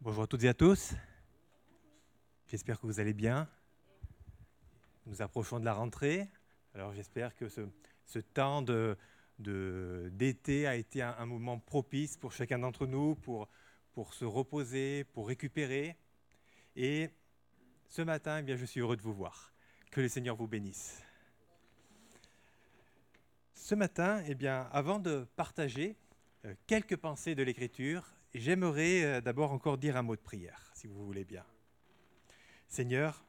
Bonjour à toutes et à tous. J'espère que vous allez bien. Nous approchons de la rentrée. Alors j'espère que ce, temps d'été de, a été un, moment propice pour chacun d'entre nous, pour, pour se reposer, pour récupérer. Et ce matin, eh bien, je suis heureux de vous voir. Que le Seigneur vous bénisse. Ce matin, eh bien, avant de partager euh, quelques pensées de l'Écriture, j'aimerais euh, d'abord encore dire un mot de prière, si vous voulez bien. Seigneur,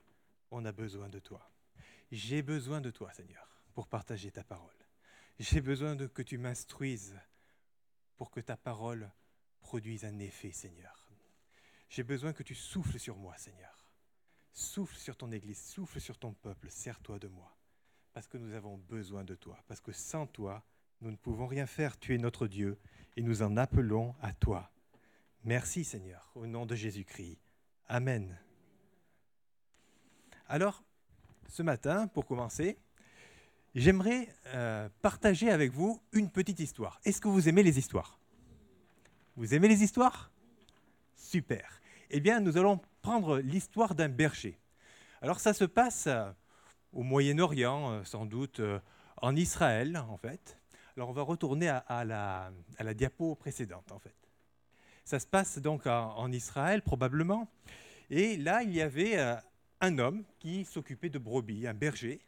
on a besoin de toi. J'ai besoin de toi, Seigneur, pour partager ta parole. J'ai besoin de que tu m'instruises pour que ta parole produise un effet, Seigneur. J'ai besoin que tu souffles sur moi, Seigneur. Souffle sur ton Église, souffle sur ton peuple, sers-toi de moi. Parce que nous avons besoin de toi, parce que sans toi, nous ne pouvons rien faire. Tu es notre Dieu et nous en appelons à toi. Merci Seigneur, au nom de Jésus-Christ. Amen. Alors, ce matin, pour commencer, j'aimerais euh, partager avec vous une petite histoire. Est-ce que vous aimez les histoires? Vous aimez les histoires? Super. Eh bien, nous allons prendre l'histoire d'un berger. Alors, ça se passe euh, au Moyen-Orient, euh, sans doute en Israël, en fait. Alors, on va retourner à, la, à la diapo précédente, en fait. Ça se passe donc en, Israël probablement. Et là, il y avait euh, un homme qui s'occupait de brebis, un berger,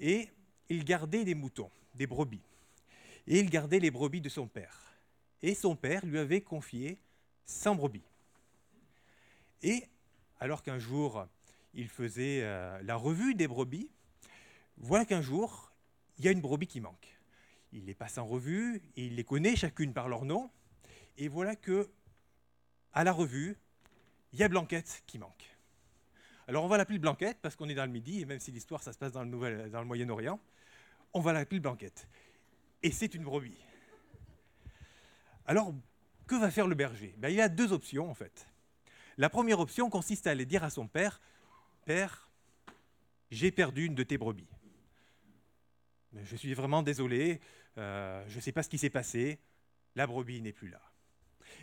et il gardait des moutons, des brebis. Et il gardait les brebis de son père. Et son père lui avait confié 100 brebis. Et alors qu'un jour, il faisait euh, la revue des brebis, voilà qu'un jour, il y a une brebis qui manque. Il les passe en revue, il les connaît chacune par leur nom, et voilà que à la revue, il y a Blanquette qui manque. Alors on va l'appeler Blanquette parce qu'on est dans le Midi, et même si l'histoire ça se passe dans le, Moyen-Orient, on va l'appeler Blanquette. Et c'est une brebis. Alors, que va faire le berger? Ben, Il a deux options en fait. La première option consiste à aller dire à son père, Père, j'ai perdu une de tes brebis. Je suis vraiment désolé, euh, je ne sais pas ce qui s'est passé, la brebis n'est plus là.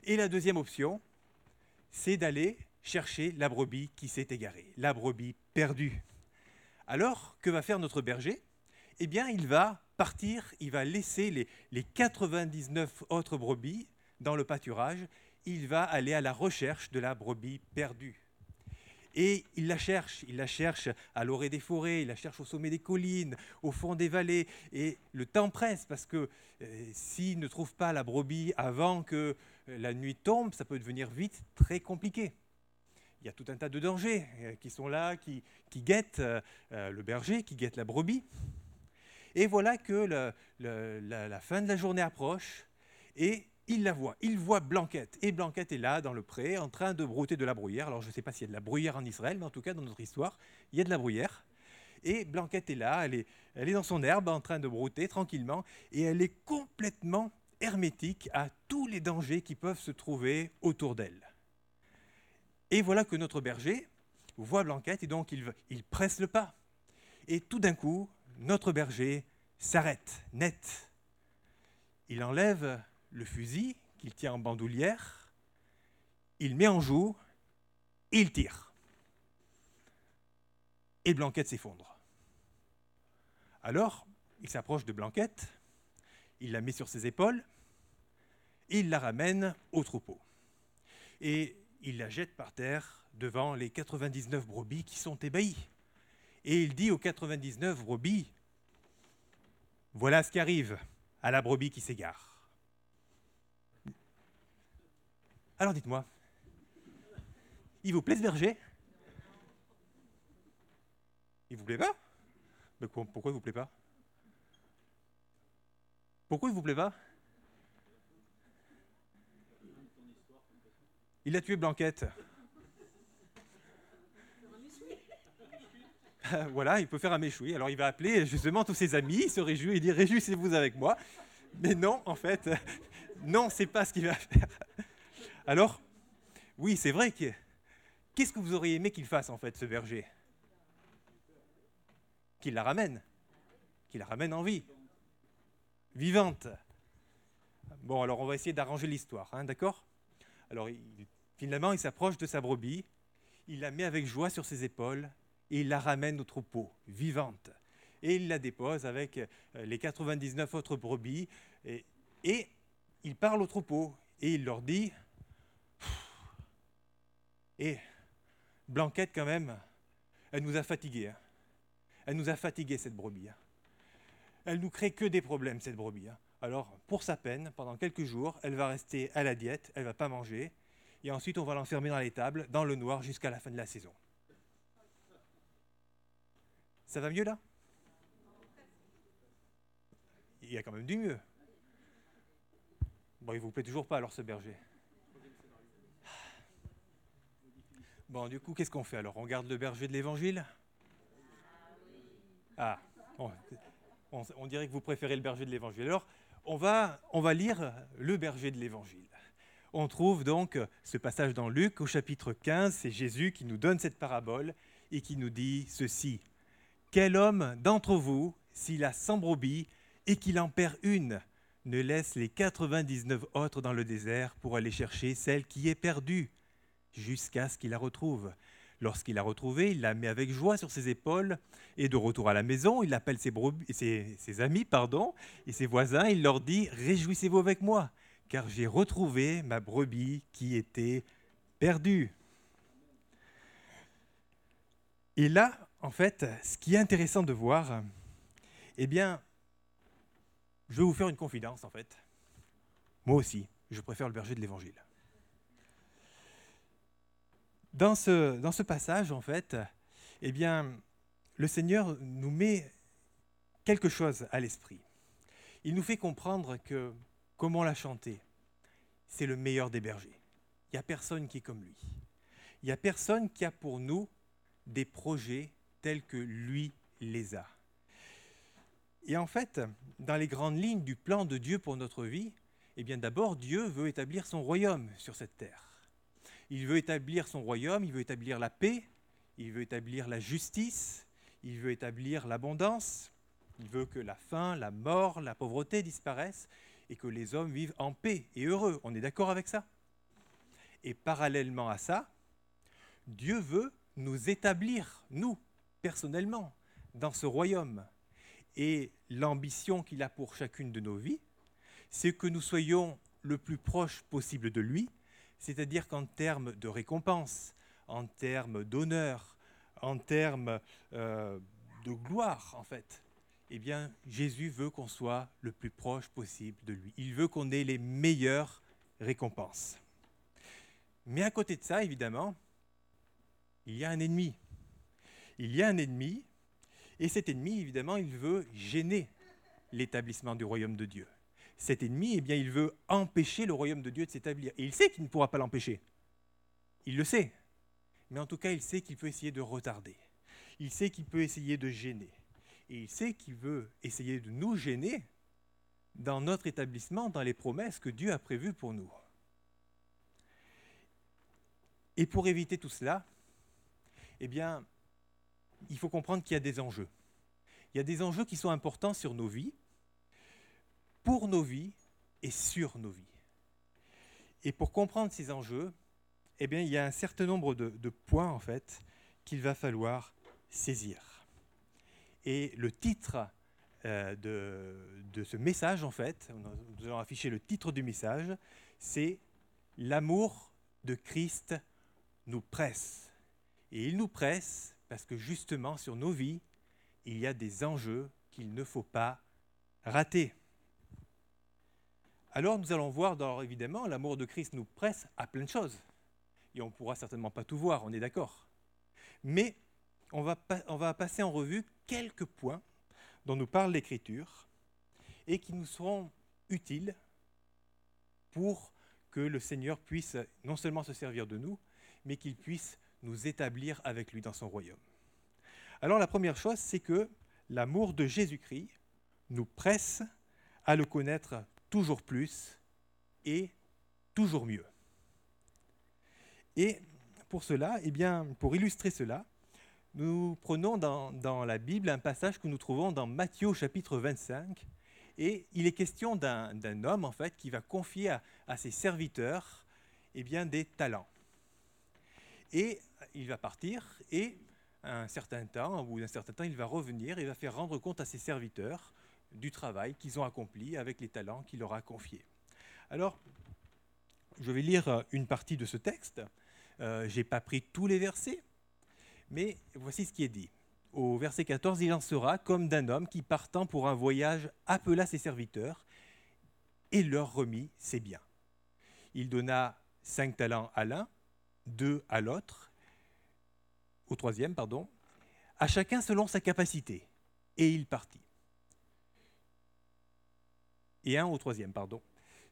Et la deuxième option, c'est d'aller chercher la brebis qui s'est égarée, la brebis perdue. Alors, que va faire notre berger? Eh bien, il va partir, il va laisser les, les 99 autres brebis dans le pâturage, il va aller à la recherche de la brebis perdue. Et il la cherche, il la cherche à l'orée des forêts, il la cherche au sommet des collines, au fond des vallées. Et le temps presse parce que euh, s'il ne trouve pas la brebis avant que la nuit tombe, ça peut devenir vite très compliqué. Il y a tout un tas de dangers euh, qui sont là, qui, guettent le berger, qui guettent la brebis. Et voilà que la, fin de la journée approche et il la voit, il voit Blanquette. Et Blanquette est là, dans le pré, en train de brouter de la bruyère. Alors je ne sais pas s'il y a de la bruyère en Israël, mais en tout cas, dans notre histoire, il y a de la bruyère. Et Blanquette est là, elle est dans son herbe, en train de brouter tranquillement, et elle est complètement hermétique à tous les dangers qui peuvent se trouver autour d'elle. Et voilà que notre berger voit Blanquette, et donc il, il presse le pas. Et tout d'un coup, notre berger s'arrête, net. Il enlève le fusil qu'il tient en bandoulière, il met en joue, il tire. Et Blanquette s'effondre. Alors, il s'approche de Blanquette, il la met sur ses épaules, et il la ramène au troupeau. Et il la jette par terre devant les 99 brebis qui sont ébahies. Et il dit aux 99 brebis, voilà ce qui arrive à la brebis qui s'égare. Alors dites-moi, il vous plaît ce berger Il vous plaît pas? Pourquoi il vous plaît pas? Pourquoi il vous plaît pas? Il a tué Blanquette. voilà, il peut faire un méchoui. Alors il va appeler justement tous ses amis, il se réjouit, il dit réjouissez-vous avec moi. Mais non, en fait, non, c'est pas ce qu'il va faire. Alors, oui, c'est vrai que. Qu'est-ce que vous auriez aimé qu'il fasse en fait, ce berger Qu'il la ramène. Qu'il la ramène en vie. Vivante. Bon, alors on va essayer d'arranger l'histoire, hein, d'accord? Alors, il, Finalement, il s'approche de sa brebis, il la met avec joie sur ses épaules et il la ramène au troupeau, vivante. Et il la dépose avec euh, les 99 autres brebis et, il parle au troupeau et il leur dit Et Blanquette, quand même, elle nous a fatigués. Hein. Elle nous a fatigués, cette brebis. Hein. Elle nous crée que des problèmes, cette brebis. Hein. Alors, pour sa peine, pendant quelques jours, elle va rester à la diète, elle ne va pas manger, et ensuite on va l'enfermer dans les tables, dans le noir, jusqu'à la fin de la saison. Ça va mieux là? Il y a quand même du mieux. Bon, il vous plaît toujours pas alors ce berger. Bon, du coup, qu'est-ce qu'on fait alors? On garde le berger de l'évangile? Ah, on, dirait que vous préférez le berger de l'évangile. Alors, on va, on va lire le berger de l'évangile. On trouve donc ce passage dans Luc au chapitre 15, c'est Jésus qui nous donne cette parabole et qui nous dit ceci. Quel homme d'entre vous, s'il a 100 brebis et qu'il en perd une, ne laisse les 99 autres dans le désert pour aller chercher celle qui est perdue jusqu'à ce qu'il la retrouve. Lorsqu'il l'a retrouvée, il la met avec joie sur ses épaules et de retour à la maison, il appelle ses, ses, amis pardon, et ses voisins, il leur dit Réjouissez-vous avec moi, car j'ai retrouvé ma brebis qui était perdue. Et là, en fait, ce qui est intéressant de voir, eh bien, je vais vous faire une confidence en fait. Moi aussi, je préfère le berger de l'Évangile. Dans ce, dans ce passage, en fait, eh bien, le Seigneur nous met quelque chose à l'esprit. Il nous fait comprendre que, comme on l'a chanté, c'est le meilleur des bergers. Il n'y a personne qui est comme lui. Il n'y a personne qui a pour nous des projets tels que lui les a. Et en fait, dans les grandes lignes du plan de Dieu pour notre vie, eh bien d'abord, Dieu veut établir son royaume sur cette terre. Il veut établir son royaume, il veut établir la paix, il veut établir la justice, il veut établir l'abondance, il veut que la faim, la mort, la pauvreté disparaissent et que les hommes vivent en paix et heureux. On est d'accord avec ça? Et parallèlement à ça, Dieu veut nous établir, nous, personnellement, dans ce royaume. Et l'ambition qu'il a pour chacune de nos vies, c'est que nous soyons le plus proche possible de lui, c'est-à-dire qu'en termes de récompense, en termes d'honneur, en termes euh, de gloire, en fait, eh bien, Jésus veut qu'on soit le plus proche possible de lui. Il veut qu'on ait les meilleures récompenses. Mais à côté de ça, évidemment, il y a un ennemi. Il y a un ennemi et cet ennemi, évidemment, il veut gêner l'établissement du royaume de Dieu. Cet ennemi, eh bien, il veut empêcher le royaume de Dieu de s'établir. Et il sait qu'il ne pourra pas l'empêcher. Il le sait. Mais en tout cas, il sait qu'il peut essayer de retarder. Il sait qu'il peut essayer de gêner. Et il sait qu'il veut essayer de nous gêner dans notre établissement, dans les promesses que Dieu a prévues pour nous. Et pour éviter tout cela, eh bien, il faut comprendre qu'il y a des enjeux. Il y a des enjeux qui sont importants sur nos vies, pour nos vies et sur nos vies. Et pour comprendre ces enjeux, eh bien, il y a un certain nombre de, points en fait qu'il va falloir saisir. Et le titre euh, de, de, ce message, en fait, nous allons afficher le titre du message, c'est L'amour de Christ nous presse. Et il nous presse parce que justement sur nos vies, il y a des enjeux qu'il ne faut pas rater. Alors nous allons voir, évidemment, l'amour de Christ nous presse à plein de choses. Et on ne pourra certainement pas tout voir, on est d'accord. Mais on va, on va passer en revue quelques points dont nous parle l'Écriture et qui nous seront utiles pour que le Seigneur puisse non seulement se servir de nous, mais qu'il puisse nous établir avec lui dans son royaume. Alors la première chose, c'est que l'amour de Jésus-Christ nous presse à le connaître toujours plus et toujours mieux. Et pour cela, eh bien, pour illustrer cela, nous prenons dans, la Bible un passage que nous trouvons dans Matthieu chapitre 25, et il est question d'un homme en fait qui va confier à, ses serviteurs eh des talents. Et il va partir, et un certain temps, au bout d'un certain temps, il va revenir et va faire rendre compte à ses serviteurs du travail qu'ils ont accompli avec les talents qu'il leur a confiés. Alors, je vais lire une partie de ce texte. Euh, je n'ai pas pris tous les versets, mais voici ce qui est dit. Au verset 14, il en sera comme d'un homme qui, partant pour un voyage, appela ses serviteurs et leur remit ses biens. Il donna cinq talents à l'un, deux à l'autre, au troisième, pardon, à chacun selon sa capacité, et il partit. Et un au troisième, pardon.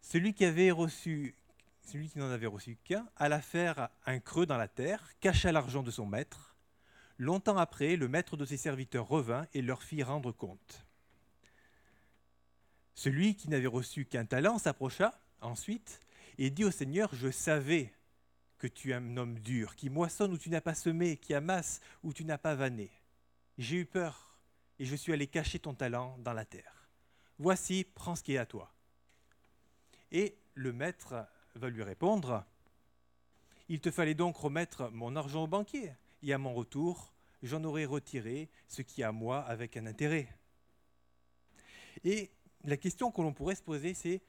Celui qui avait reçu, celui qui n'en avait reçu qu'un, alla faire un creux dans la terre, cacha l'argent de son maître. Longtemps après, le maître de ses serviteurs revint et leur fit rendre compte. Celui qui n'avait reçu qu'un talent s'approcha ensuite et dit au Seigneur, je savais que tu es un homme dur, qui moissonne où tu n'as pas semé, qui amasse où tu n'as pas vanné. J'ai eu peur et je suis allé cacher ton talent dans la terre. Voici, prends ce qui est à toi. Et le maître va lui répondre, il te fallait donc remettre mon argent au banquier, et à mon retour, j'en aurais retiré ce qui est à moi avec un intérêt. Et la question que l'on pourrait se poser, c'est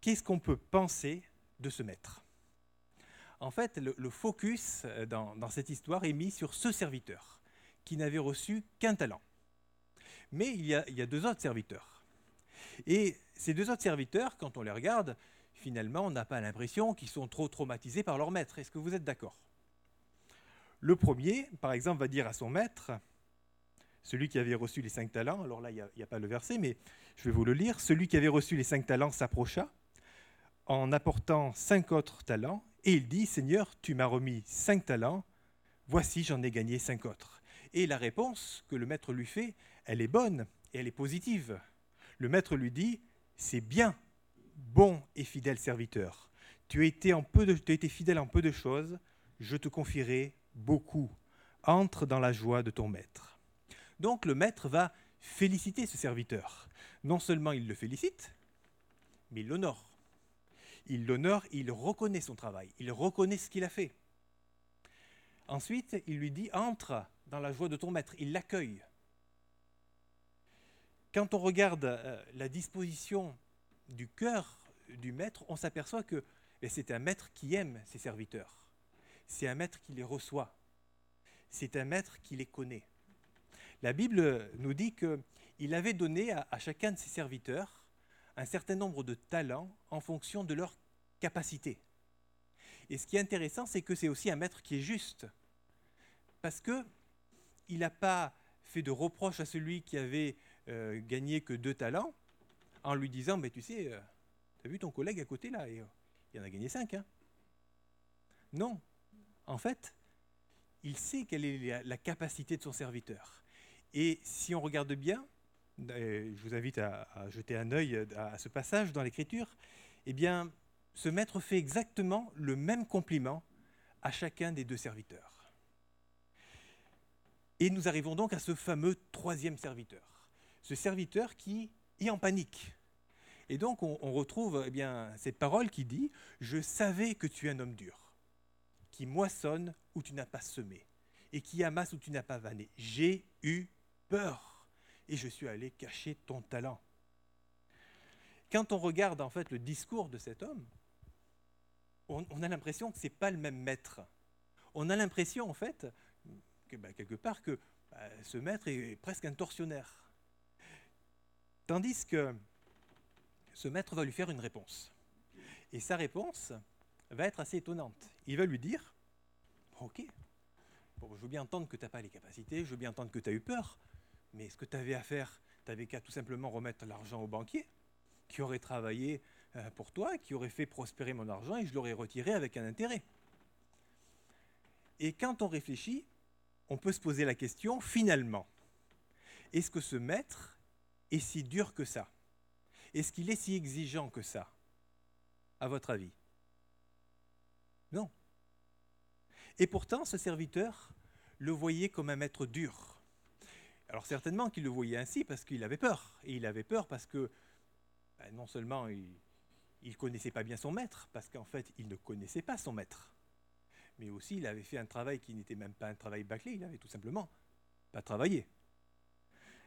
qu'est-ce qu'on peut penser de ce maître? En fait, le, focus euh, dans, cette histoire est mis sur ce serviteur qui n'avait reçu qu'un talent. Mais il y, a, deux autres serviteurs. Et ces deux autres serviteurs, quand on les regarde, finalement, on n'a pas l'impression qu'ils sont trop traumatisés par leur maître. Est-ce que vous êtes d'accord? Le premier, par exemple, va dire à son maître, celui qui avait reçu les cinq talents, alors là, il n'y a, pas le verset, mais je vais vous le lire, celui qui avait reçu les cinq talents s'approcha en apportant cinq autres talents, et il dit, Seigneur, tu m'as remis cinq talents, voici j'en ai gagné cinq autres. Et la réponse que le maître lui fait, elle est bonne et elle est positive. Le maître lui dit, c'est bien, bon et fidèle serviteur. Tu as, été tu as été fidèle en peu de choses, je te confierai beaucoup. Entre dans la joie de ton maître. Donc le maître va féliciter ce serviteur. Non seulement il le félicite, mais il l'honore il l'honore, il reconnaît son travail, il reconnaît ce qu'il a fait. Ensuite, il lui dit, entre dans la joie de ton maître, il l'accueille. Quand on regarde euh, la disposition du cœur du maître, on s'aperçoit que c'est un maître qui aime ses serviteurs. C'est un maître qui les reçoit. C'est un maître qui les connaît. La Bible nous dit qu'il avait donné à chacun de ses serviteurs un certain nombre de talents en fonction de leur capacité. Et ce qui est intéressant, c'est que c'est aussi un maître qui est juste. Parce que il n'a pas fait de reproche à celui qui avait euh, gagné que deux talents en lui disant Mais tu sais, euh, tu as vu ton collègue à côté là, euh, il en a gagné cinq. Hein non. En fait, il sait quelle est la capacité de son serviteur. Et si on regarde bien, je vous invite à, jeter un œil à, ce passage dans l'Écriture, eh bien, ce maître fait exactement le même compliment à chacun des deux serviteurs. Et nous arrivons donc à ce fameux troisième serviteur, ce serviteur qui est en panique. Et donc on, retrouve eh bien, cette parole qui dit ⁇ Je savais que tu es un homme dur, qui moissonne où tu n'as pas semé, et qui amasse où tu n'as pas vanné. J'ai eu peur et je suis allé cacher ton talent. Quand on regarde en fait le discours de cet homme, on, a l'impression que ce n'est pas le même maître. On a l'impression en fait que bah, quelque part que bah, ce maître est presque un tortionnaire. Tandis que ce maître va lui faire une réponse. Et sa réponse va être assez étonnante. Il va lui dire, ok, je veux bien entendre que tu n'as pas les capacités, je veux bien entendre que tu as eu peur, mais ce que tu avais à faire, tu avais qu'à tout simplement remettre l'argent au banquier, qui aurait travaillé euh, pour toi, qui aurait fait prospérer mon argent et je l'aurais retiré avec un intérêt. Et quand on réfléchit, on peut se poser la question, finalement, est-ce que ce maître est si dur que ça? Est-ce qu'il est si exigeant que ça? À votre avis? Non. Et pourtant, ce serviteur le voyait comme un maître dur alors certainement qu'il le voyait ainsi parce qu'il avait peur. Et il avait peur parce que ben, non seulement il ne connaissait pas bien son maître, parce qu'en fait il ne connaissait pas son maître, mais aussi il avait fait un travail qui n'était même pas un travail bâclé, il avait tout simplement pas travaillé.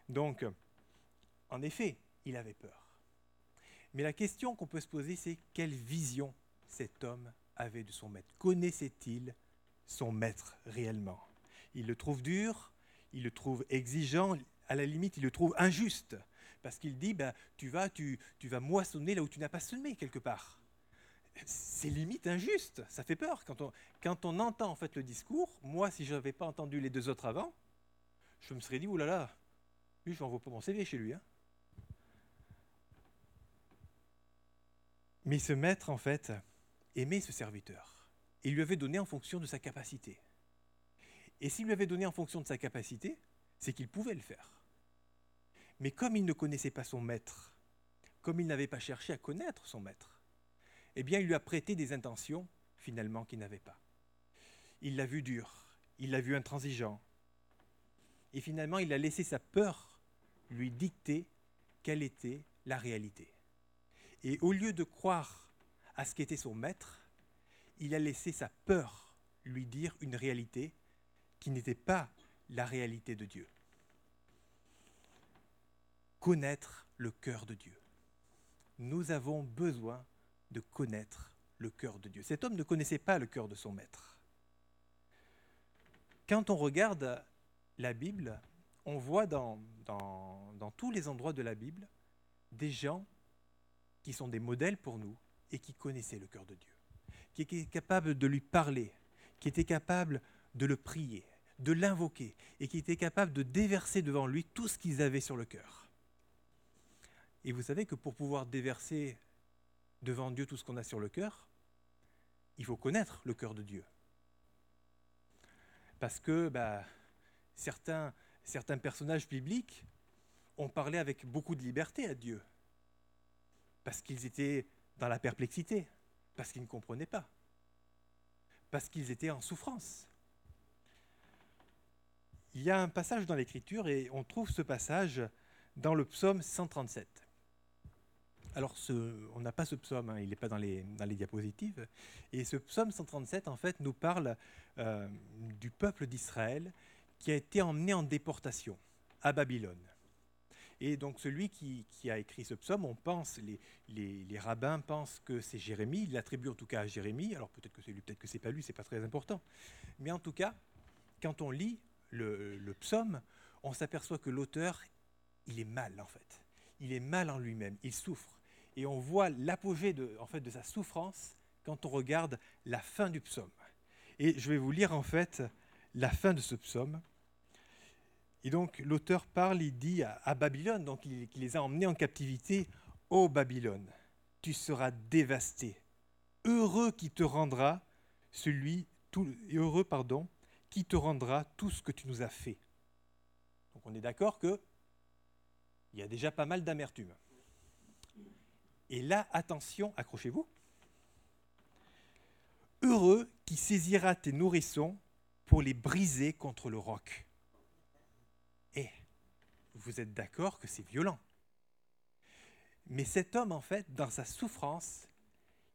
Donc, en effet, il avait peur. Mais la question qu'on peut se poser, c'est quelle vision cet homme avait de son maître Connaissait-il son maître réellement? Il le trouve dur, il le trouve exigeant, à la limite, il le trouve injuste, parce qu'il dit, ben, tu, vas, tu, vas moissonner là où tu n'as pas semé quelque part. C'est limite injuste, ça fait peur. Quand on, quand entend en fait le discours, moi, si je n'avais pas entendu les deux autres avant, je me serais dit, oulala, lui, je n'envoie pas mon CV chez lui. Hein. Mais ce maître, en fait, aimait ce serviteur. Et lui avait donné en fonction de sa capacité. Et s'il lui avait donné en fonction de sa capacité, c'est qu'il pouvait le faire. Mais comme il ne connaissait pas son maître, comme il n'avait pas cherché à connaître son maître, eh bien il lui a prêté des intentions finalement qu'il n'avait pas. Il l'a vu dur, il l'a vu intransigeant. Et finalement, il a laissé sa peur lui dicter quelle était la réalité. Et au lieu de croire à ce qu'était son maître, il a laissé sa peur lui dire une réalité qui n'était pas la réalité de Dieu. Connaître le cœur de Dieu. Nous avons besoin de connaître le cœur de Dieu. Cet homme ne connaissait pas le cœur de son maître. Quand on regarde la Bible, on voit dans, dans, dans tous les endroits de la Bible des gens qui sont des modèles pour nous et qui connaissaient le cœur de Dieu, qui étaient capables de lui parler, qui étaient capables de le prier, de l'invoquer et qui étaient capables de déverser devant lui tout ce qu'ils avaient sur le cœur. Et vous savez que pour pouvoir déverser devant Dieu tout ce qu'on a sur le cœur, il faut connaître le cœur de Dieu. Parce que bah, certains personnages bibliques ont parlé avec beaucoup de liberté à Dieu parce qu'ils étaient dans la perplexité, parce qu'ils ne comprenaient pas, parce qu'ils étaient en souffrance. Il y a un passage dans l'Écriture et on trouve ce passage dans le psaume 137. Alors, ce, on n'a pas ce psaume, hein, il n'est pas dans les, diapositives. Et ce psaume 137, en fait, nous parle euh, du peuple d'Israël qui a été emmené en déportation à Babylone. Et donc celui qui, a écrit ce psaume, on pense, les, rabbins pensent que c'est Jérémie, ils l'attribuent en tout cas à Jérémie, alors peut-être que c'est lui, peut-être que c'est pas lui, c'est pas très important. Mais en tout cas, quand on lit le, psaume, on s'aperçoit que l'auteur, il est mal en fait. Il est mal en lui-même, il souffre. Et on voit l'apogée en fait, de sa souffrance quand on regarde la fin du psaume. Et je vais vous lire en fait la fin de ce psaume. Et donc l'auteur parle, il dit à, Babylone, donc il, les a emmenés en captivité, ô Babylone, tu seras dévasté. Heureux qui te rendra celui, tout, heureux pardon, qui te rendra tout ce que tu nous as fait. Donc on est d'accord que il y a déjà pas mal d'amertume. Et là, attention, accrochez-vous. Heureux qui saisira tes nourrissons pour les briser contre le roc. Vous êtes d'accord que c'est violent. Mais cet homme, en fait, dans sa souffrance,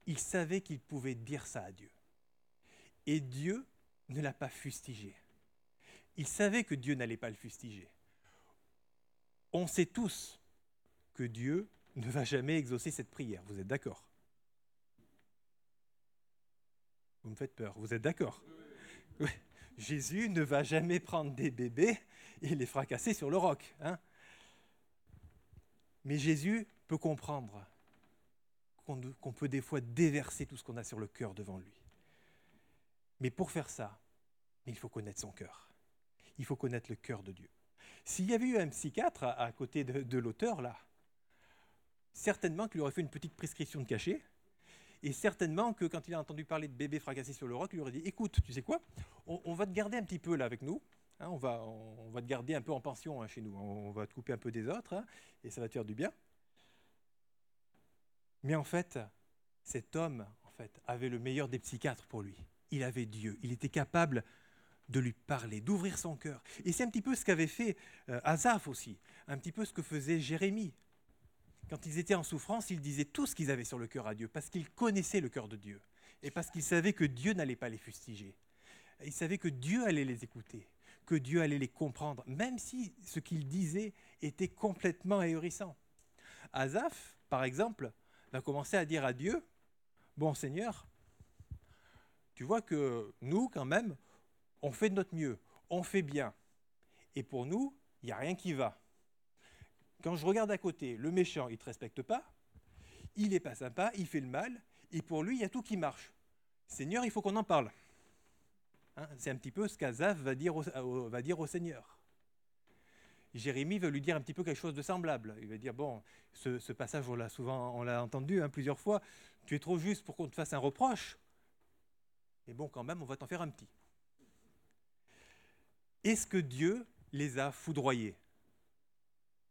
il savait qu'il pouvait dire ça à Dieu. Et Dieu ne l'a pas fustigé. Il savait que Dieu n'allait pas le fustiger. On sait tous que Dieu ne va jamais exaucer cette prière. Vous êtes d'accord? Vous me faites peur. Vous êtes d'accord? Jésus ne va jamais prendre des bébés et les fracasser sur le roc. Hein. Mais Jésus peut comprendre qu'on peut des fois déverser tout ce qu'on a sur le cœur devant lui. Mais pour faire ça, il faut connaître son cœur. Il faut connaître le cœur de Dieu. S'il y avait eu un psychiatre à, côté de, l'auteur, là, certainement qu'il aurait fait une petite prescription de cachet, et certainement que quand il a entendu parler de bébés fracassés sur le roc, il lui aurait dit Écoute, tu sais quoi on, va te garder un petit peu là avec nous. Hein, on, va, te garder un peu en pension hein, chez nous. On va te couper un peu des autres hein, et ça va te faire du bien. Mais en fait, cet homme en fait, avait le meilleur des psychiatres pour lui. Il avait Dieu. Il était capable de lui parler, d'ouvrir son cœur. Et c'est un petit peu ce qu'avait fait euh, aussi, un petit peu ce que faisait Jérémie. Quand ils étaient en souffrance, ils disaient tout ce qu'ils avaient sur le cœur à Dieu, parce qu'ils connaissaient le cœur de Dieu, et parce qu'ils savaient que Dieu n'allait pas les fustiger. il savait que Dieu allait les écouter, que Dieu allait les comprendre, même si ce qu'il disait était complètement ahurissant. Azaph, par exemple, va commencer à dire à Dieu, Bon Seigneur, tu vois que nous, quand même, on fait de notre mieux, on fait bien. Et pour nous, il n'y a rien qui va. Quand je regarde à côté, le méchant, il ne te respecte pas, il n'est pas sympa, il fait le mal, et pour lui, il y a tout qui marche. Seigneur, il faut qu'on en parle. Hein, c'est un petit peu ce qu'Azaf va, dire au, Seigneur. Jérémie veut lui dire un petit peu quelque chose de semblable. Il va dire, bon, ce, passage, on l'a souvent on l'a entendu hein, plusieurs fois, tu es trop juste pour qu'on te fasse un reproche, mais bon, quand même, on va t'en faire un petit. Est-ce que Dieu les a foudroyés?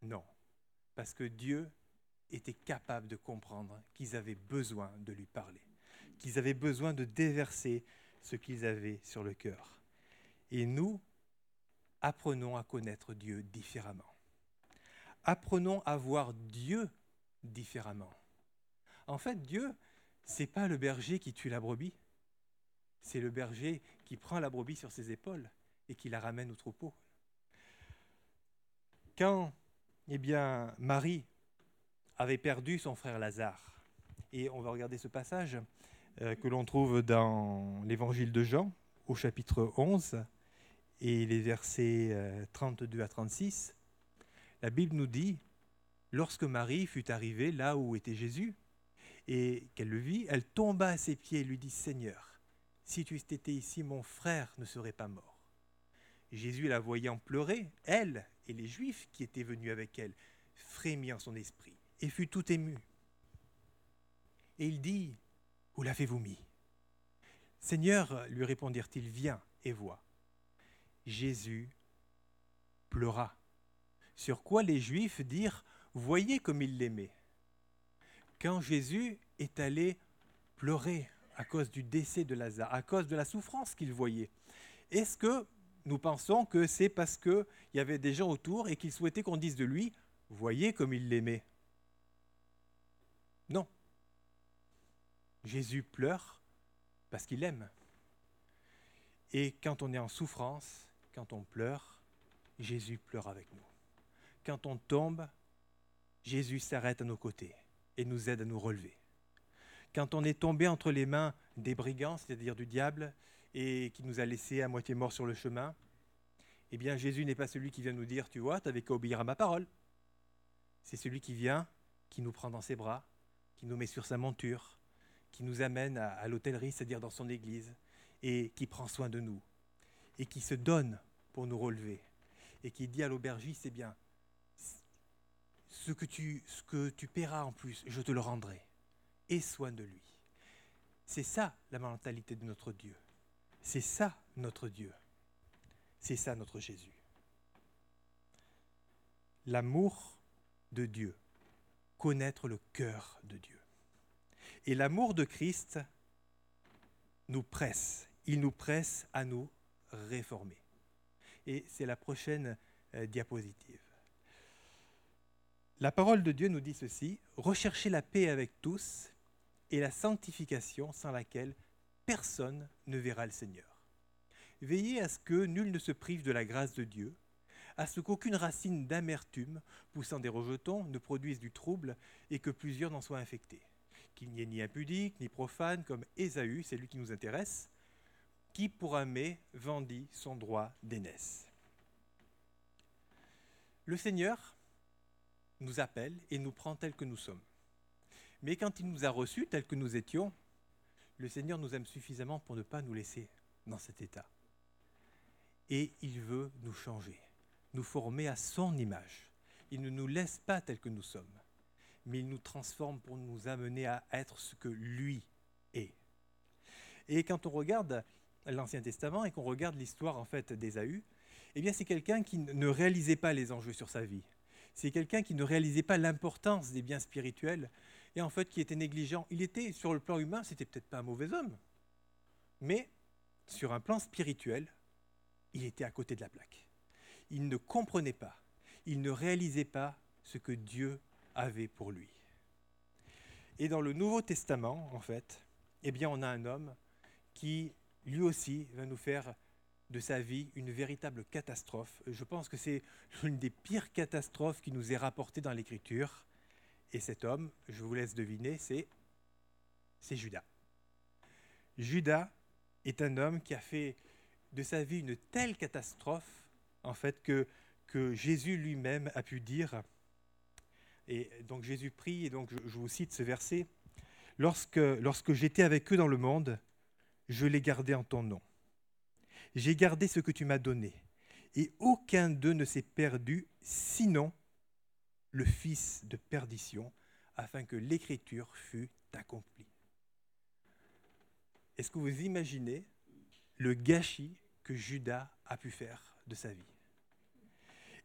Non, parce que Dieu était capable de comprendre qu'ils avaient besoin de lui parler, qu'ils avaient besoin de déverser ce qu'ils avaient sur le cœur. Et nous, apprenons à connaître Dieu différemment. Apprenons à voir Dieu différemment. En fait, Dieu, c'est pas le berger qui tue la brebis, c'est le berger qui prend la brebis sur ses épaules et qui la ramène au troupeau. Quand, eh bien, Marie avait perdu son frère Lazare, et on va regarder ce passage que l'on trouve dans l'évangile de Jean, au chapitre 11, et les versets 32 euh, à 36, la Bible nous dit, lorsque Marie fut arrivée là où était Jésus, et qu'elle le vit, elle tomba à ses pieds et lui dit, Seigneur, si tu étais ici, mon frère ne serait pas mort. Jésus, la voyant pleurer, elle et les Juifs qui étaient venus avec elle, frémit en son esprit et fut tout ému. Et il dit, Où l'avez-vous mis? Seigneur, lui répondirent-ils, viens et vois. Jésus pleura. Sur quoi les Juifs dirent, Voyez comme il l'aimait. Quand Jésus est allé pleurer à cause du décès de Lazare, à cause de la souffrance qu'il voyait. Est-ce que nous pensons que c'est parce qu'il y avait des gens autour et qu'il souhaitait qu'on dise de lui, voyez comme il l'aimait Non. Jésus pleure parce qu'il aime. Et quand on est en souffrance, quand on pleure, Jésus pleure avec nous. Quand on tombe, Jésus s'arrête à nos côtés et nous aide à nous relever quand on est tombé entre les mains des brigands, c'est-à-dire du diable, et qui nous a laissés à moitié morts sur le chemin, eh bien Jésus n'est pas celui qui vient nous dire, tu vois, tu n'avais qu'à obéir à ma parole. C'est celui qui vient, qui nous prend dans ses bras, qui nous met sur sa monture, qui nous amène à, l'hôtellerie, c'est-à-dire dans son église, et qui prend soin de nous, et qui se donne pour nous relever, et qui dit à l'aubergiste, c'est eh bien, ce que, tu, ce que tu paieras en plus, je te le rendrai et soin de lui. C'est ça la mentalité de notre Dieu. C'est ça notre Dieu. C'est ça notre Jésus. L'amour de Dieu, connaître le cœur de Dieu. Et l'amour de Christ nous presse, il nous presse à nous réformer. Et c'est la prochaine euh, diapositive. La parole de Dieu nous dit ceci, recherchez la paix avec tous et la sanctification sans laquelle personne ne verra le Seigneur. Veillez à ce que nul ne se prive de la grâce de Dieu, à ce qu'aucune racine d'amertume poussant des rejetons ne produise du trouble et que plusieurs n'en soient infectés. Qu'il n'y ait ni impudique ni profane comme Ésaü, c'est lui qui nous intéresse, qui pour aimer vendit son droit d'aînesse. Le Seigneur nous appelle et nous prend tel que nous sommes. Mais quand il nous a reçus tels que nous étions, le Seigneur nous aime suffisamment pour ne pas nous laisser dans cet état. Et il veut nous changer, nous former à son image. Il ne nous laisse pas tels que nous sommes, mais il nous transforme pour nous amener à être ce que lui est. Et quand on regarde l'Ancien Testament et qu'on regarde l'histoire en fait d'Ésaü, eh bien c'est quelqu'un qui ne réalisait pas les enjeux sur sa vie. C'est quelqu'un qui ne réalisait pas l'importance des biens spirituels et en fait qui était négligent. Il était, sur le plan humain, c'était peut-être pas un mauvais homme, mais sur un plan spirituel, il était à côté de la plaque. Il ne comprenait pas, il ne réalisait pas ce que Dieu avait pour lui. Et dans le Nouveau Testament, en fait, eh bien, on a un homme qui lui aussi va nous faire de sa vie une véritable catastrophe. Je pense que c'est l'une des pires catastrophes qui nous est rapportée dans l'Écriture. Et cet homme, je vous laisse deviner, c'est, Judas. Judas est un homme qui a fait de sa vie une telle catastrophe, en fait, que Jésus lui-même a pu dire, et donc Jésus prie, et donc je, vous cite ce verset, lorsque, lorsque j'étais avec eux dans le monde, je les gardais en ton nom. J'ai gardé ce que tu m'as donné, et aucun d'eux ne s'est perdu, sinon le fils de perdition, afin que l'écriture fût accomplie. Est-ce que vous imaginez le gâchis que Judas a pu faire de sa vie?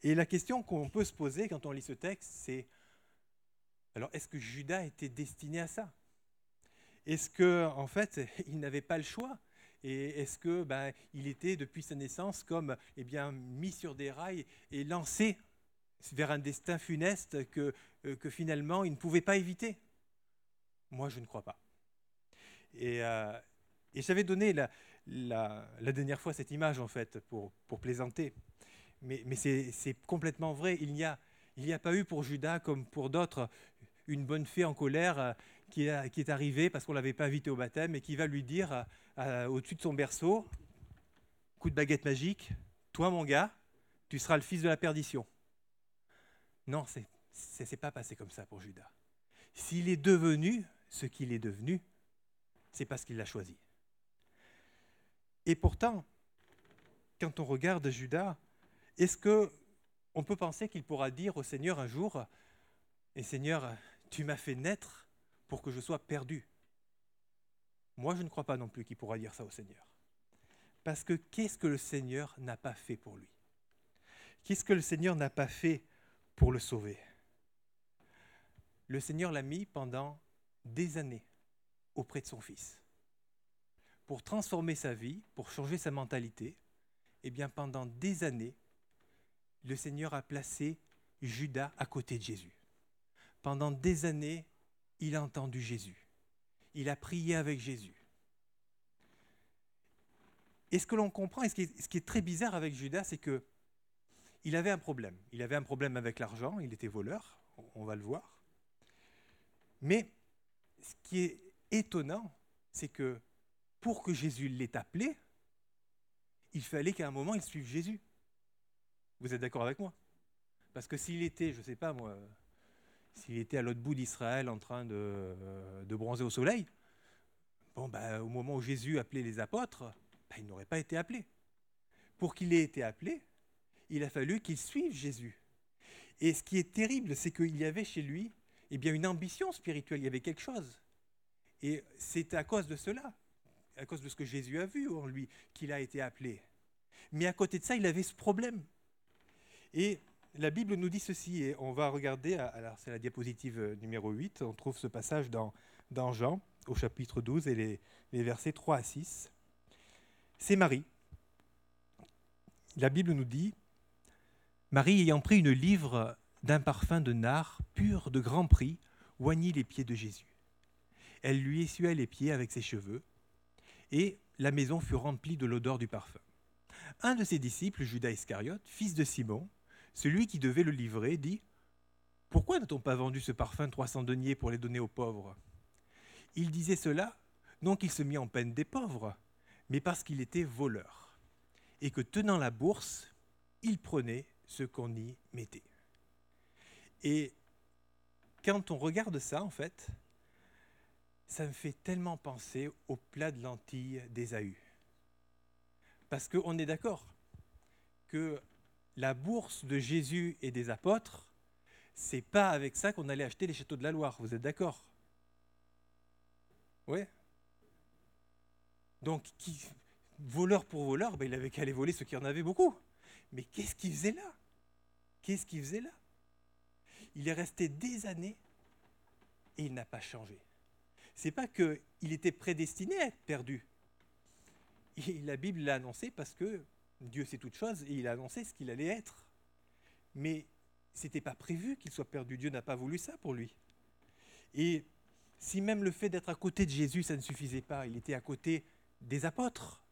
Et la question qu'on peut se poser quand on lit ce texte, c'est alors est-ce que Judas était destiné à ça? Est-ce que en fait il n'avait pas le choix? Et est-ce que ben, il était depuis sa naissance comme eh bien mis sur des rails et lancé vers un destin funeste que, euh, que finalement il ne pouvait pas éviter? Moi, je ne crois pas. Et, euh, et j'avais donné la, la, la, dernière fois cette image en fait pour, pour plaisanter, mais, mais c'est complètement vrai. Il n'y a, il n'y a pas eu pour Judas comme pour d'autres une bonne fée en colère euh, qui, est arrivée parce qu'on ne l'avait pas invité au baptême et qui va lui dire euh, au-dessus de son berceau, coup de baguette magique, toi mon gars, tu seras le fils de la perdition. Non, ça ne s'est pas passé comme ça pour Judas. S'il est devenu ce qu'il est devenu, c'est parce qu'il l'a choisi. Et pourtant, quand on regarde Judas, est-ce que on peut penser qu'il pourra dire au Seigneur un jour Et Seigneur, tu m'as fait naître pour que je sois perdu. Moi, je ne crois pas non plus qu'il pourra dire ça au Seigneur. Parce que qu'est-ce que le Seigneur n'a pas fait pour lui? Qu'est-ce que le Seigneur n'a pas fait pour le sauver? Le Seigneur l'a mis pendant des années auprès de son Fils. Pour transformer sa vie, pour changer sa mentalité, eh bien pendant des années, le Seigneur a placé Judas à côté de Jésus. Pendant des années, il a entendu Jésus il a prié avec Jésus. Et ce que l'on comprend, ce qui, est, ce qui est très bizarre avec Judas, c'est que il avait un problème. Il avait un problème avec l'argent, il était voleur, on va le voir. Mais ce qui est étonnant, c'est que pour que Jésus l'ait appelé, il fallait qu'à un moment il suive Jésus. Vous êtes d'accord avec moi? Parce que s'il était, je ne sais pas moi, s'il était à l'autre bout d'Israël en train de, euh, bronzer au soleil, bon, ben, au moment où Jésus appelait les apôtres, ben, il n'aurait pas été appelé. Pour qu'il ait été appelé, il a fallu qu'il suive Jésus. Et ce qui est terrible, c'est qu'il y avait chez lui eh bien, une ambition spirituelle, il y avait quelque chose. Et c'est à cause de cela, à cause de ce que Jésus a vu en lui, qu'il a été appelé. Mais à côté de ça, il avait ce problème. Et la Bible nous dit ceci, et on va regarder, alors c'est la diapositive euh, numéro 8, on trouve ce passage dans, Jean, au chapitre 12, et les, les versets 3 à 6. C'est Marie. La Bible nous dit, Marie ayant pris une livre d'un parfum de nard pur de grand prix, oignit les pieds de Jésus. Elle lui essuya les pieds avec ses cheveux, et la maison fut remplie de l'odeur du parfum. Un de ses disciples, Judas Iscariote, fils de Simon, celui qui devait le livrer dit Pourquoi n'a-t-on pas vendu ce parfum 300 deniers pour les donner aux pauvres? Il disait cela non qu'il se mit en peine des pauvres, mais parce qu'il était voleur, et que tenant la bourse, il prenait ce qu'on y mettait. Et quand on regarde ça, en fait, ça me fait tellement penser au plat de lentilles d'Ésaü. Parce qu'on est d'accord que la bourse de Jésus et des apôtres, c'est pas avec ça qu'on allait acheter les châteaux de la Loire. Vous êtes d'accord? Oui Donc, voleur pour voleur, ben, il avait qu'à aller voler ceux qui en avaient beaucoup. Mais qu'est-ce qu'il faisait là? Qu'est-ce qu'il faisait là? Il est resté des années et il n'a pas changé. C'est pas qu'il était prédestiné à être perdu. la Bible l'a annoncé parce que Dieu sait toutes choses et il a annoncé ce qu'il allait être. Mais ce n'était pas prévu qu'il soit perdu. Dieu n'a pas voulu ça pour lui. Et si même le fait d'être à côté de Jésus, ça ne suffisait pas, il était à côté des apôtres,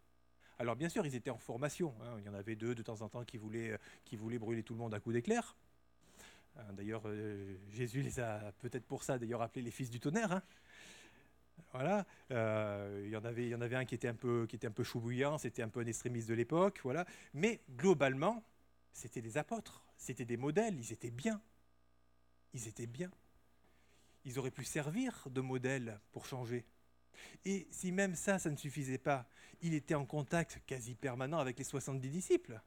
Alors bien sûr, ils étaient en formation. Hein. Il y en avait deux de temps en temps qui voulaient, voulaient brûler tout le monde à coups d'éclair. Hein, d'ailleurs, euh, Jésus les a peut-être pour ça d'ailleurs appelés les fils du tonnerre. Hein. Voilà, euh, il, y en avait, un qui était un peu, qui était un peu choubouillant, c'était un peu un extrémiste de l'époque, voilà. Mais globalement, c'était des apôtres, c'était des modèles, ils étaient bien. Ils étaient bien. Ils auraient pu servir de modèle pour changer. Et si même ça, ça ne suffisait pas, il était en contact quasi permanent avec les 70 disciples.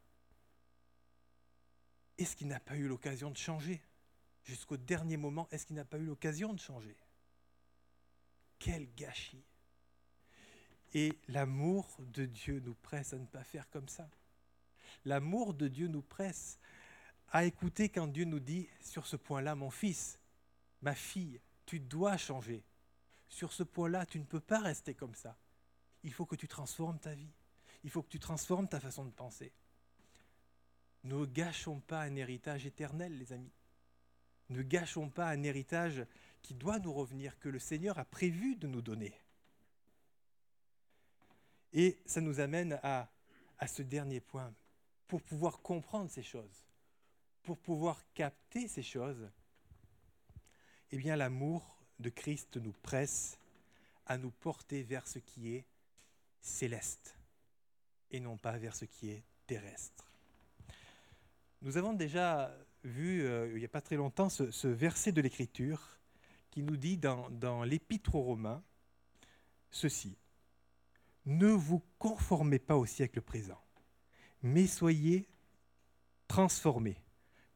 Est-ce qu'il n'a pas eu l'occasion de changer? Jusqu'au dernier moment, est-ce qu'il n'a pas eu l'occasion de changer? Quel gâchis Et l'amour de Dieu nous presse à ne pas faire comme ça. L'amour de Dieu nous presse à écouter quand Dieu nous dit, sur ce point-là, mon fils, ma fille, tu dois changer. Sur ce point-là, tu ne peux pas rester comme ça. Il faut que tu transformes ta vie. Il faut que tu transformes ta façon de penser. Ne gâchons pas un héritage éternel, les amis. Ne gâchons pas un héritage qui doit nous revenir, que le Seigneur a prévu de nous donner. Et ça nous amène à, ce dernier point. Pour pouvoir comprendre ces choses, pour pouvoir capter ces choses, eh bien l'amour de Christ nous presse à nous porter vers ce qui est céleste et non pas vers ce qui est terrestre. Nous avons déjà vu, euh, il n'y a pas très longtemps, ce, verset de l'Écriture qui nous dit dans, l'Épître aux Romains ceci. Ne vous conformez pas au siècle présent, mais soyez transformés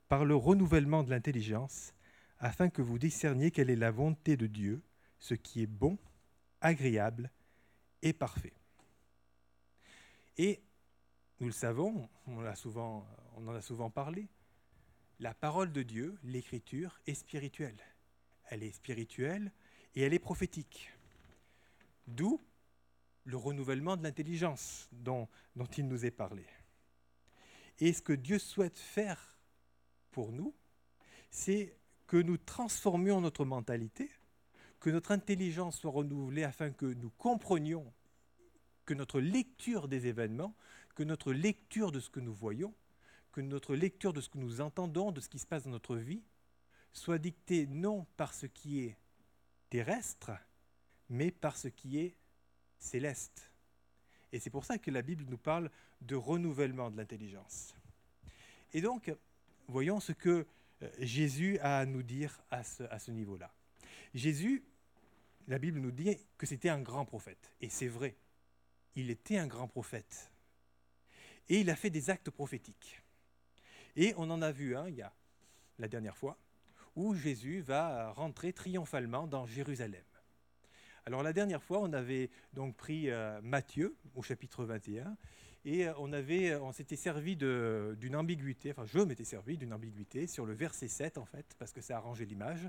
par le renouvellement de l'intelligence, afin que vous discerniez quelle est la volonté de Dieu, ce qui est bon, agréable et parfait. Et nous le savons, on en a souvent parlé, la parole de Dieu, l'écriture, est spirituelle. Elle est spirituelle et elle est prophétique. D'où le renouvellement de l'intelligence dont, il nous est parlé. Et ce que Dieu souhaite faire pour nous, c'est que nous transformions notre mentalité, que notre intelligence soit renouvelée afin que nous comprenions que notre lecture des événements que notre lecture de ce que nous voyons, que notre lecture de ce que nous entendons, de ce qui se passe dans notre vie, soit dictée non par ce qui est terrestre, mais par ce qui est céleste. Et c'est pour ça que la Bible nous parle de renouvellement de l'intelligence. Et donc, voyons ce que euh, Jésus a à nous dire à ce, niveau-là. Jésus, la Bible nous dit que c'était un grand prophète. Et c'est vrai, il était un grand prophète et il a fait des actes prophétiques. Et on en a vu un, il y a la dernière fois, où Jésus va rentrer triomphalement dans Jérusalem. Alors la dernière fois, on avait donc pris euh, Matthieu au chapitre 21 et euh, on, s'était servi d'une ambiguïté, enfin je m'étais servi d'une ambiguïté sur le verset 7 en fait, parce que ça arrangeait l'image.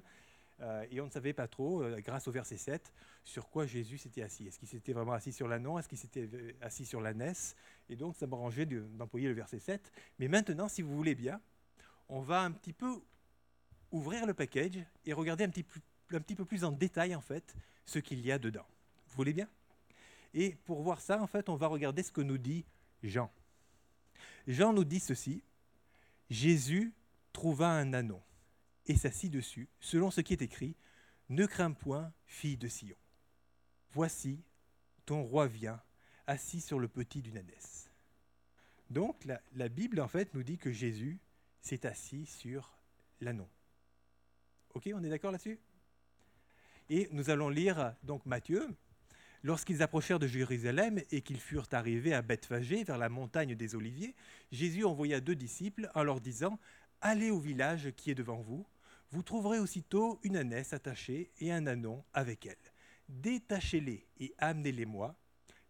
Euh, et on ne savait pas trop, grâce au verset 7, sur quoi Jésus s'était assis. Est-ce qu'il s'était vraiment assis sur l'annon? Est-ce qu'il s'était assis sur l'ânesse Et donc, ça m'arrangeait d'employer le verset 7. Mais maintenant, si vous voulez bien, on va un petit peu ouvrir le package et regarder un petit, peu plus en détail, en fait, ce qu'il y a dedans. Vous voulez bien? Et pour voir ça, en fait, on va regarder ce que nous dit Jean. Jean nous dit ceci Jésus trouva un anneau et s'assit dessus, selon ce qui est écrit Ne crains point, fille de Sion. Voici, ton roi vient, assis sur le petit d'une ânesse. Donc, la, la, Bible, en fait, nous dit que Jésus s'est assis sur l'anneau. Ok, on est d'accord là-dessus? Et nous allons lire donc Matthieu. Lorsqu'ils approchèrent de Jérusalem et qu'ils furent arrivés à Bethphagée, vers la montagne des Oliviers, Jésus envoya deux disciples en leur disant Allez au village qui est devant vous, vous trouverez aussitôt une ânesse attachée et un anon avec elle. Détachez-les et amenez-les-moi.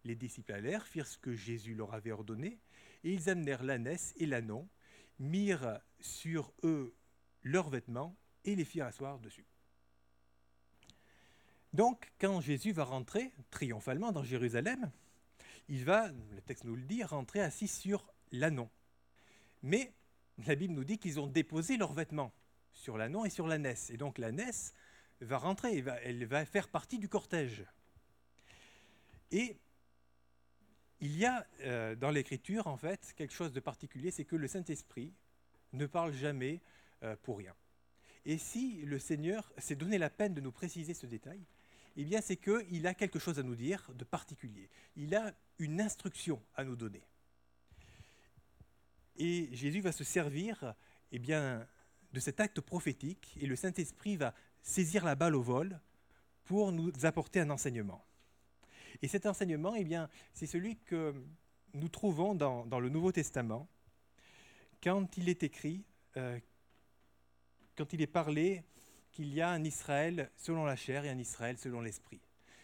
Les disciples allèrent, firent ce que Jésus leur avait ordonné, et ils amenèrent l'ânesse et l'anon, mirent sur eux leurs vêtements et les firent asseoir dessus. Donc, quand Jésus va rentrer triomphalement dans Jérusalem, il va, le texte nous le dit, rentrer assis sur l'anon. Mais la Bible nous dit qu'ils ont déposé leurs vêtements sur l'annon et sur l'ânesse. Et donc l'ânesse va rentrer, elle va faire partie du cortège. Et il y a euh, dans l'Écriture, en fait, quelque chose de particulier, c'est que le Saint-Esprit ne parle jamais euh, pour rien. Et si le Seigneur s'est donné la peine de nous préciser ce détail, eh bien c'est qu'il a quelque chose à nous dire de particulier. Il a une instruction à nous donner. Et Jésus va se servir eh bien, de cet acte prophétique et le Saint-Esprit va saisir la balle au vol pour nous apporter un enseignement. Et cet enseignement, eh bien, c'est celui que nous trouvons dans, le Nouveau Testament, quand il est écrit, euh, quand il est parlé qu'il y a un Israël selon la chair et un Israël selon l'esprit.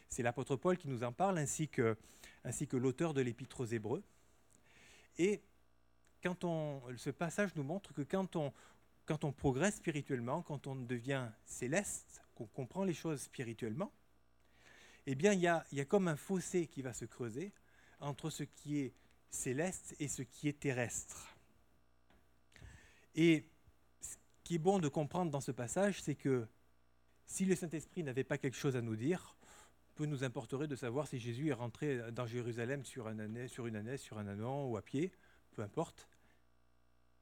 C'est l'apôtre Paul qui nous en parle, ainsi que, ainsi que l'auteur de l'Épître aux Hébreux. Et quand on, ce passage nous montre que quand on, quand on progresse spirituellement, quand on devient céleste, qu'on comprend les choses spirituellement, eh bien, il y a, comme un fossé qui va se creuser entre ce qui est céleste et ce qui est terrestre. Et qui est bon de comprendre dans ce passage, c'est que si le Saint-Esprit n'avait pas quelque chose à nous dire, peu nous importerait de savoir si Jésus est rentré dans Jérusalem sur, un année, sur une année, sur un anon ou à pied, peu importe.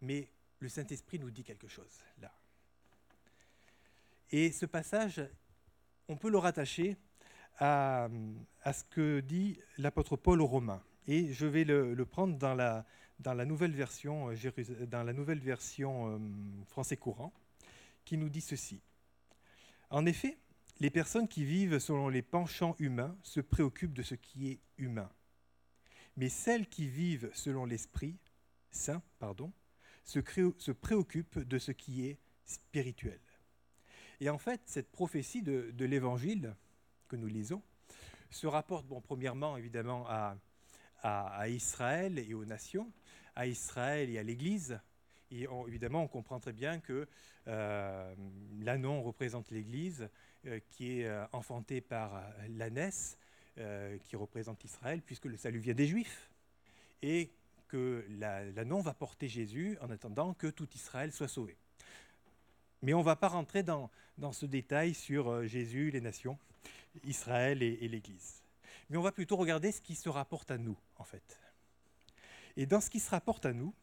Mais le Saint-Esprit nous dit quelque chose là. Et ce passage, on peut le rattacher à, ce que dit l'apôtre Paul aux Romains. Et je vais le, prendre dans la, dans la, nouvelle version, euh, dans euh, français courant, qui nous dit ceci. En effet, les personnes qui vivent selon les penchants humains se préoccupent de ce qui est humain. Mais celles qui vivent selon l'Esprit Saint pardon, se, préoccupent de ce qui est spirituel. Et en fait, cette prophétie de, l'Évangile, que nous lisons se rapporte, bon, premièrement, évidemment, à, Israël et aux nations, à Israël et à l'Église. Et évidemment, on comprend très bien que euh, représente l'Église, euh, qui est euh, enfantée par l'ânesse, euh, qui représente Israël, puisque le salut vient des Juifs. Et que l'Anon va porter Jésus en attendant que tout Israël soit sauvé. Mais on ne va pas rentrer dans, dans ce détail sur Jésus, les nations. Israël et, l'Église. Mais on va plutôt regarder ce qui se rapporte à nous, en fait. Et dans ce qui se rapporte à nous,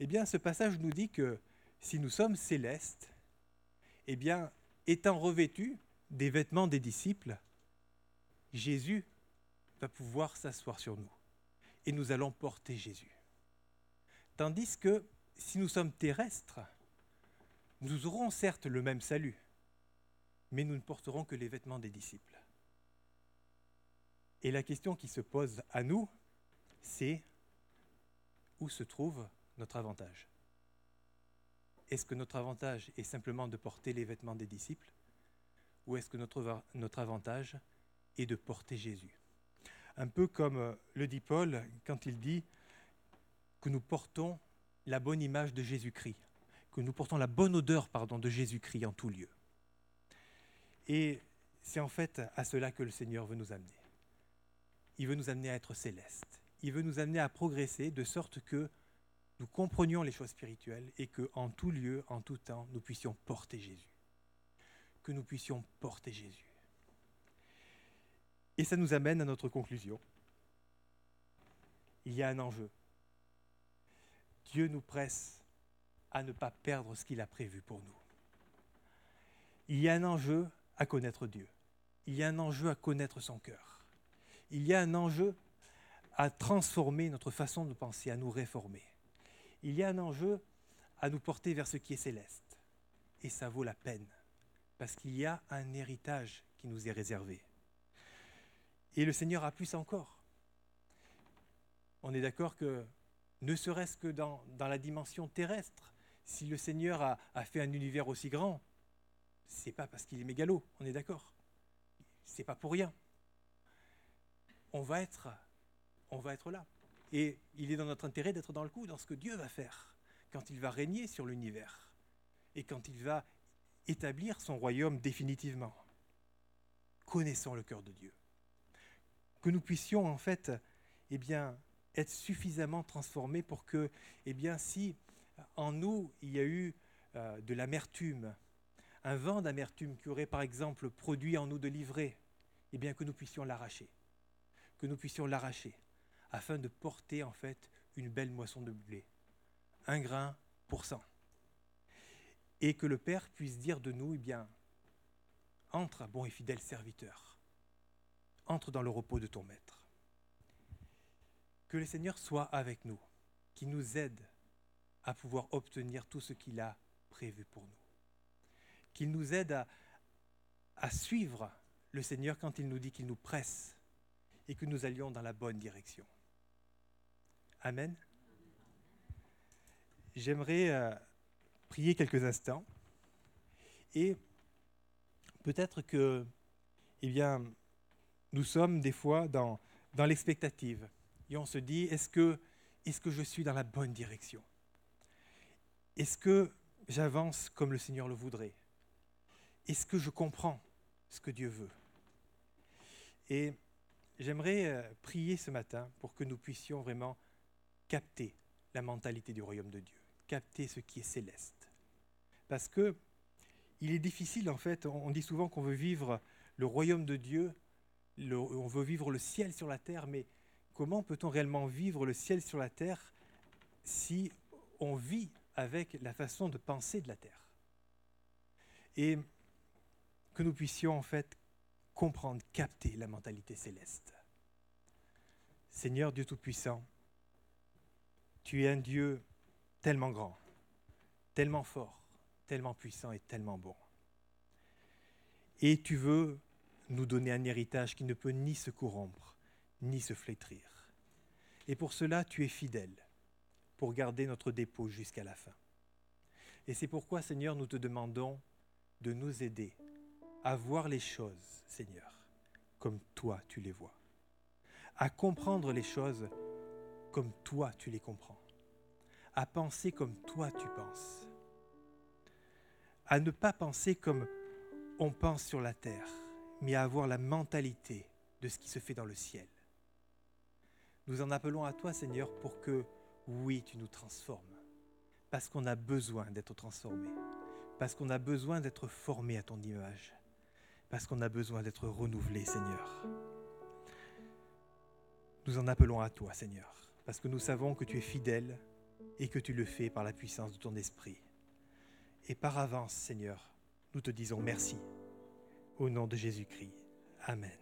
eh bien, ce passage nous dit que si nous sommes célestes, eh bien, étant revêtus des vêtements des disciples, Jésus va pouvoir s'asseoir sur nous. Et nous allons porter Jésus. Tandis que si nous sommes terrestres, nous aurons certes le même salut, mais nous ne porterons que les vêtements des disciples. Et la question qui se pose à nous, c'est où se trouve notre avantage Est-ce que notre avantage est simplement de porter les vêtements des disciples Ou est-ce que notre, avantage est de porter Jésus? Un peu comme euh, le dit Paul quand il dit que nous portons la bonne image de Jésus-Christ, que nous portons la bonne odeur pardon, de Jésus-Christ en tout lieu. Et c'est en fait à cela que le Seigneur veut nous amener. Il veut nous amener à être céleste. Il veut nous amener à progresser de sorte que nous comprenions les choses spirituelles et que en tout lieu, en tout temps, nous puissions porter Jésus. Que nous puissions porter Jésus. Et ça nous amène à notre conclusion. Il y a un enjeu. Dieu nous presse à ne pas perdre ce qu'il a prévu pour nous. Il y a un enjeu à connaître Dieu. Il y a un enjeu à connaître son cœur. Il y a un enjeu à transformer notre façon de penser, à nous réformer. Il y a un enjeu à nous porter vers ce qui est céleste. Et ça vaut la peine, parce qu'il y a un héritage qui nous est réservé. Et le Seigneur a plus encore. On est d'accord que, ne serait-ce que dans, la dimension terrestre, si le Seigneur a, a fait un univers aussi grand, c'est pas parce qu'il est mégalo, on est d'accord. C'est pas pour rien. On va être, on va être là. Et il est dans notre intérêt d'être dans le coup dans ce que Dieu va faire quand il va régner sur l'univers et quand il va établir son royaume définitivement. Connaissons le cœur de Dieu. Que nous puissions en fait, eh bien, être suffisamment transformés pour que, eh bien, si en nous il y a eu euh, de l'amertume, un vent d'amertume qui aurait par exemple produit en nous de l'ivraie, eh bien que nous puissions l'arracher. Que nous puissions l'arracher afin de porter en fait une belle moisson de blé. Un grain pour cent. Et que le Père puisse dire de nous, eh bien, entre, bon et fidèle serviteur, entre dans le repos de ton Maître. Que le Seigneur soit avec nous, qui nous aide à pouvoir obtenir tout ce qu'il a prévu pour nous. Qu'il nous aide à, à suivre le Seigneur quand il nous dit qu'il nous presse et que nous allions dans la bonne direction. Amen. J'aimerais euh, prier quelques instants. Et peut-être que, eh bien, nous sommes des fois dans, l'expectative. Et on se dit est-ce que, est que je suis dans la bonne direction? Est-ce que j'avance comme le Seigneur le voudrait? Est-ce que je comprends ce que Dieu veut? Et j'aimerais euh, prier ce matin pour que nous puissions vraiment capter la mentalité du royaume de Dieu, capter ce qui est céleste. Parce que il est difficile, en fait, on dit souvent qu'on veut vivre le royaume de Dieu, on veut vivre le ciel sur la terre, mais comment peut-on réellement vivre le ciel sur la terre si on vit avec la façon de penser de la terre? Et que nous puissions, en fait, comprendre, capter la mentalité céleste. Seigneur Dieu Tout-Puissant, tu es un Dieu tellement grand, tellement fort, tellement puissant et tellement bon. Et tu veux nous donner un héritage qui ne peut ni se corrompre, ni se flétrir. Et pour cela, tu es fidèle, pour garder notre dépôt jusqu'à la fin. Et c'est pourquoi, Seigneur, nous te demandons de nous aider à voir les choses, Seigneur, comme toi tu les vois, à comprendre les choses comme toi tu les comprends, à penser comme toi tu penses, à ne pas penser comme on pense sur la terre, mais à avoir la mentalité de ce qui se fait dans le ciel. Nous en appelons à toi, Seigneur, pour que, oui, tu nous transformes, parce qu'on a besoin d'être transformé, parce qu'on a besoin d'être formé à ton image, parce qu'on a besoin d'être renouvelé, Seigneur. Nous en appelons à toi, Seigneur parce que nous savons que tu es fidèle et que tu le fais par la puissance de ton esprit. Et par avance, Seigneur, nous te disons merci. Au nom de Jésus-Christ. Amen.